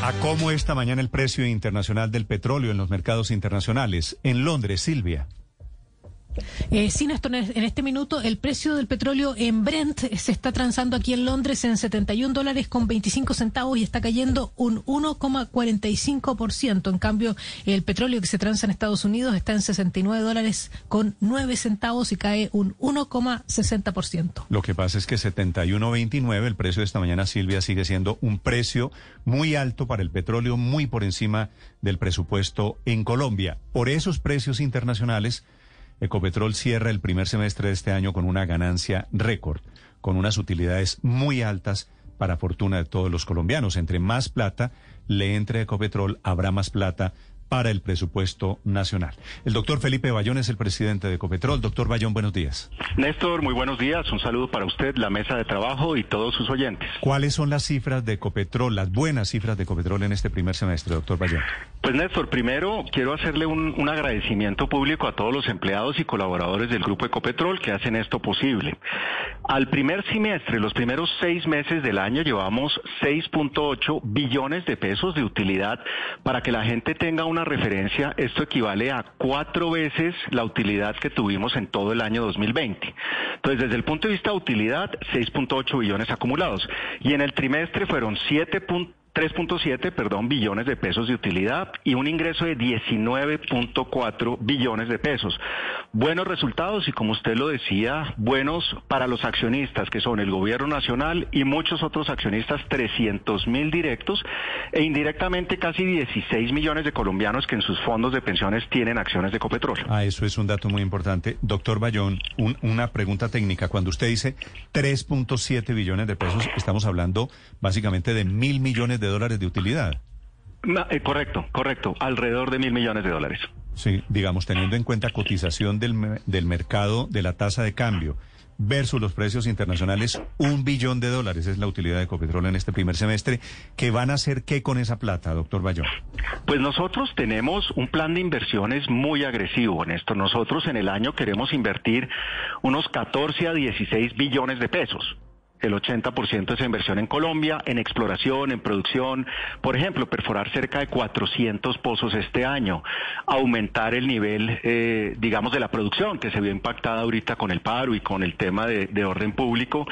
¿A cómo esta mañana el precio internacional del petróleo en los mercados internacionales? En Londres, Silvia. Eh, sí, Néstor, en este minuto el precio del petróleo en Brent se está transando aquí en Londres en 71 dólares con 25 centavos y está cayendo un 1,45%. En cambio, el petróleo que se transa en Estados Unidos está en 69 dólares con 9 centavos y cae un 1,60%. Lo que pasa es que 71.29, el precio de esta mañana, Silvia, sigue siendo un precio muy alto para el petróleo, muy por encima del presupuesto en Colombia. Por esos precios internacionales, Ecopetrol cierra el primer semestre de este año con una ganancia récord, con unas utilidades muy altas para fortuna de todos los colombianos. Entre más plata le entre Ecopetrol, habrá más plata para el presupuesto nacional. El doctor Felipe Bayón es el presidente de Ecopetrol. Doctor Bayón, buenos días. Néstor, muy buenos días. Un saludo para usted, la mesa de trabajo y todos sus oyentes. ¿Cuáles son las cifras de Ecopetrol, las buenas cifras de Ecopetrol en este primer semestre, doctor Bayón? Pues Néstor, primero quiero hacerle un, un agradecimiento público a todos los empleados y colaboradores del Grupo Ecopetrol que hacen esto posible. Al primer semestre, los primeros seis meses del año, llevamos 6.8 billones de pesos de utilidad para que la gente tenga una referencia. Esto equivale a cuatro veces la utilidad que tuvimos en todo el año 2020. Entonces, desde el punto de vista de utilidad, 6.8 billones acumulados. Y en el trimestre fueron 7. 3.7, perdón, billones de pesos de utilidad y un ingreso de 19.4 billones de pesos. Buenos resultados y como usted lo decía, buenos para los accionistas que son el gobierno nacional y muchos otros accionistas, 300 mil directos e indirectamente casi 16 millones de colombianos que en sus fondos de pensiones tienen acciones de Copetrol. Ah, eso es un dato muy importante. Doctor Bayón, una pregunta técnica. Cuando usted dice 3.7 billones de pesos, estamos hablando básicamente de mil millones de dólares de utilidad. Eh, correcto, correcto, alrededor de mil millones de dólares. Sí, digamos, teniendo en cuenta cotización del, del mercado de la tasa de cambio versus los precios internacionales, un billón de dólares es la utilidad de Ecopetrol en este primer semestre. ¿Qué van a hacer qué con esa plata, doctor Bayón? Pues nosotros tenemos un plan de inversiones muy agresivo en esto. Nosotros en el año queremos invertir unos 14 a 16 billones de pesos el 80% es inversión en Colombia, en exploración, en producción. Por ejemplo, perforar cerca de 400 pozos este año, aumentar el nivel, eh, digamos, de la producción que se vio impactada ahorita con el paro y con el tema de, de, orden público.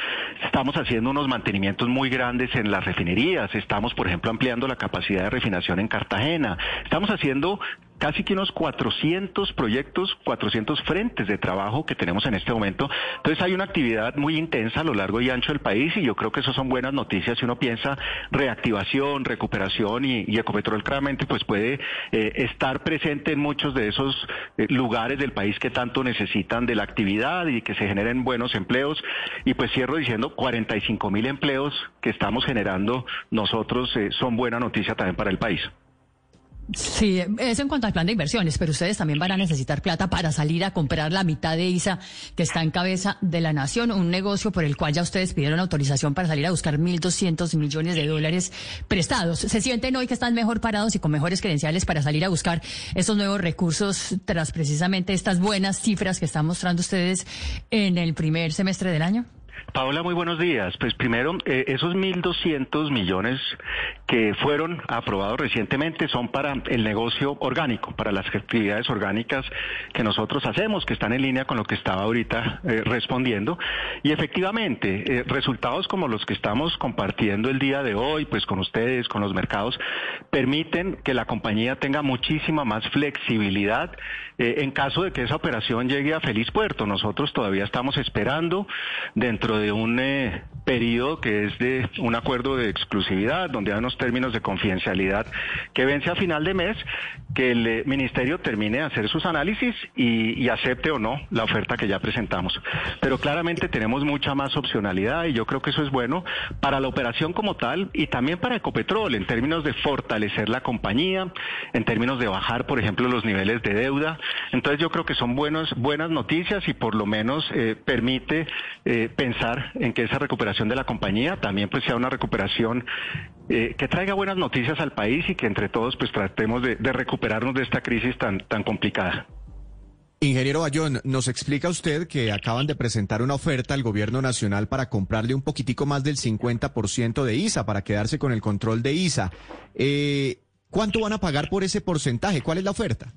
Estamos haciendo unos mantenimientos muy grandes en las refinerías. Estamos, por ejemplo, ampliando la capacidad de refinación en Cartagena. Estamos haciendo casi que unos 400 proyectos, 400 frentes de trabajo que tenemos en este momento. Entonces hay una actividad muy intensa a lo largo y ancho del país y yo creo que eso son buenas noticias si uno piensa reactivación, recuperación y, Ecopetrol claramente pues puede eh, estar presente en muchos de esos eh, lugares del país que tanto necesitan de la actividad y que se generen buenos empleos. Y pues cierro diciendo 45 mil empleos que estamos generando nosotros eh, son buena noticia también para el país. Sí, eso en cuanto al plan de inversiones, pero ustedes también van a necesitar plata para salir a comprar la mitad de ISA que está en cabeza de la nación, un negocio por el cual ya ustedes pidieron autorización para salir a buscar 1.200 millones de dólares prestados. ¿Se sienten hoy que están mejor parados y con mejores credenciales para salir a buscar esos nuevos recursos tras precisamente estas buenas cifras que están mostrando ustedes en el primer semestre del año? Paola, muy buenos días. Pues primero, eh, esos 1.200 millones que fueron aprobados recientemente son para el negocio orgánico, para las actividades orgánicas que nosotros hacemos, que están en línea con lo que estaba ahorita eh, respondiendo. Y efectivamente, eh, resultados como los que estamos compartiendo el día de hoy, pues con ustedes, con los mercados, permiten que la compañía tenga muchísima más flexibilidad en caso de que esa operación llegue a feliz puerto. Nosotros todavía estamos esperando dentro de un periodo que es de un acuerdo de exclusividad, donde hay unos términos de confidencialidad que vence a final de mes, que el eh, ministerio termine de hacer sus análisis y, acepte o no la oferta que ya presentamos. Pero claramente tenemos mucha más opcionalidad y yo creo que eso es bueno para la operación como tal y también para Ecopetrol en términos de fortalecer la compañía, en términos de bajar, por ejemplo, los niveles de deuda. Entonces yo creo que son buenos, buenas noticias y por lo menos eh, permite eh, pensar en que esa recuperación de la compañía también pues sea una recuperación eh, que traiga buenas noticias al país y que entre todos pues tratemos de, recuperarnos de esta crisis tan, tan complicada. Ingeniero Bayón, nos explica usted que acaban de presentar una oferta al gobierno nacional para comprarle un poquitico más del 50% de ISA, para quedarse con el control de ISA. Eh, ¿Cuánto van a pagar por ese porcentaje? ¿Cuál es la oferta?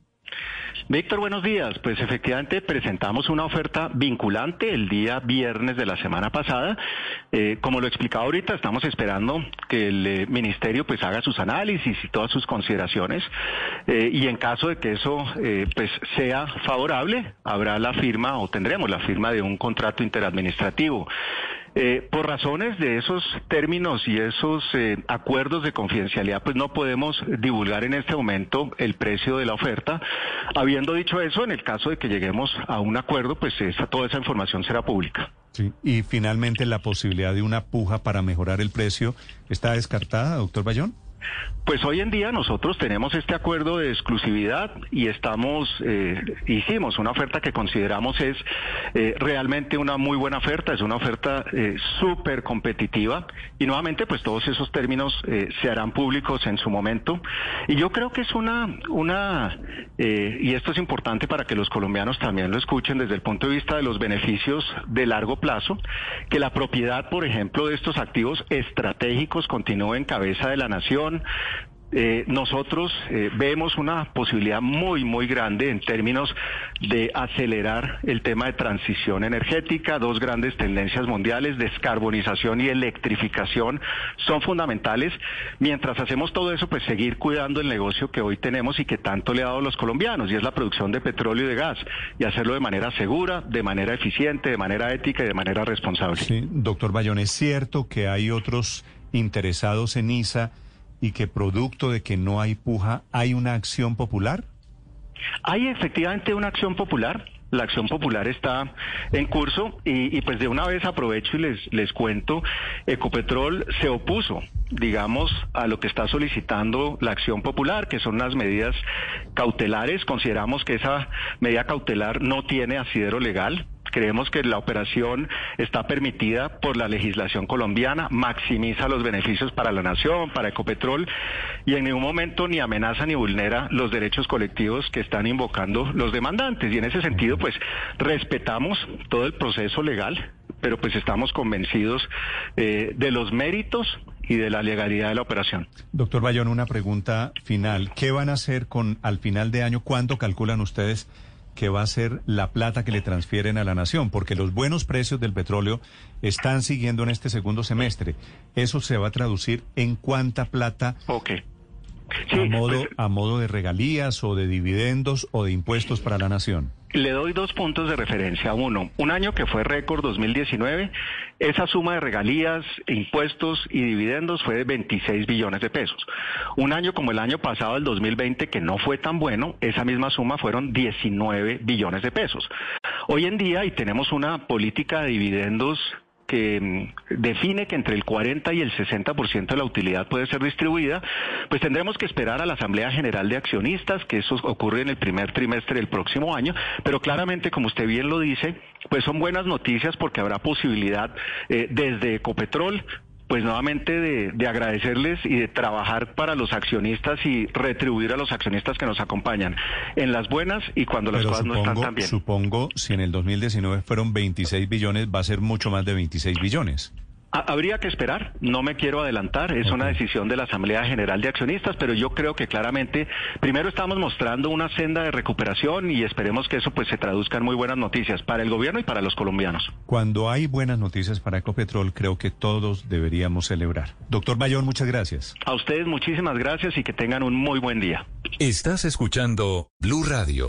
Víctor, buenos días. Pues efectivamente presentamos una oferta vinculante el día viernes de la semana pasada. Eh, como lo explicaba ahorita, estamos esperando que el eh, ministerio pues haga sus análisis y todas sus consideraciones. Eh, y en caso de que eso pues sea favorable, habrá la firma o tendremos la firma de un contrato interadministrativo. Eh, por razones de esos términos y esos eh, acuerdos de confidencialidad, pues no podemos divulgar en este momento el precio de la oferta. Habiendo dicho eso, en el caso de que lleguemos a un acuerdo, pues toda esa información será pública. Sí. Y finalmente, la posibilidad de una puja para mejorar el precio está descartada, doctor Bayón. Pues hoy en día nosotros tenemos este acuerdo de exclusividad y estamos, eh, hicimos una oferta que consideramos es eh, realmente una muy buena oferta, es una oferta eh, súper competitiva. Y nuevamente pues todos esos términos se harán públicos en su momento. Y yo creo que es una, una y esto es importante para que los colombianos también lo escuchen desde el punto de vista de los beneficios de largo plazo, que la propiedad, por ejemplo, de estos activos estratégicos continúe en cabeza de la nación, eh, nosotros eh, vemos una posibilidad muy, muy grande en términos de acelerar el tema de transición energética. Dos grandes tendencias mundiales, descarbonización y electrificación, son fundamentales. Mientras hacemos todo eso, pues seguir cuidando el negocio que hoy tenemos y que tanto le ha dado a los colombianos, y es la producción de petróleo y de gas, y hacerlo de manera segura, de manera eficiente, de manera ética y de manera responsable. Sí, doctor Bayón, ¿es cierto que hay otros interesados en ISA? Y que producto de que no hay puja, hay una acción popular? Hay efectivamente una acción popular. La acción popular está en curso y, pues de una vez aprovecho y les, les cuento, Ecopetrol se opuso, digamos, a lo que está solicitando la acción popular, que son las medidas cautelares. Consideramos que esa medida cautelar no tiene asidero legal, Creemos que la operación está permitida por la legislación colombiana, maximiza los beneficios para la nación, para Ecopetrol y en ningún momento ni amenaza ni vulnera los derechos colectivos que están invocando los demandantes. Y en ese sentido, pues respetamos todo el proceso legal, pero pues estamos convencidos eh, de los méritos y de la legalidad de la operación. Doctor Bayón, una pregunta final. ¿Qué van a hacer con al final de año? ¿Cuánto calculan ustedes? Que va a ser la plata que le transfieren a la nación, porque los buenos precios del petróleo están siguiendo en este segundo semestre. ¿Eso se va a traducir en cuánta plata? a, modo, pues, a modo de regalías o de dividendos o de impuestos para la nación. Le doy dos puntos de referencia. Uno, un año que fue récord 2019, esa suma de regalías, impuestos y dividendos fue de 26 billones de pesos. Un año como el año pasado, el 2020, que no fue tan bueno, esa misma suma fueron 19 billones de pesos. Hoy en día, y tenemos una política de dividendos que mm, define que entre el 40 y el 60% de la utilidad puede ser distribuida, pues tendremos que esperar a la Asamblea General de Accionistas, que eso ocurre en el primer trimestre del próximo año, pero claramente, como usted bien lo dice, pues son buenas noticias porque habrá posibilidad eh, desde Ecopetrol pues nuevamente de, agradecerles y de trabajar para los accionistas y retribuir a los accionistas que nos acompañan en las buenas y cuando las cosas no están tan bien. Supongo, si en el 2019 fueron 26 billones, va a ser mucho más de 26 billones. Habría que esperar, no me quiero adelantar, es una decisión de la Asamblea General de Accionistas, pero yo creo que claramente primero estamos mostrando una senda de recuperación y esperemos que eso pues se traduzca en muy buenas noticias para el gobierno y para los colombianos. Cuando hay buenas noticias para Ecopetrol, creo que todos deberíamos celebrar. Doctor Bayón, muchas gracias. A ustedes muchísimas gracias y que tengan un muy buen día. Estás escuchando Blue Radio.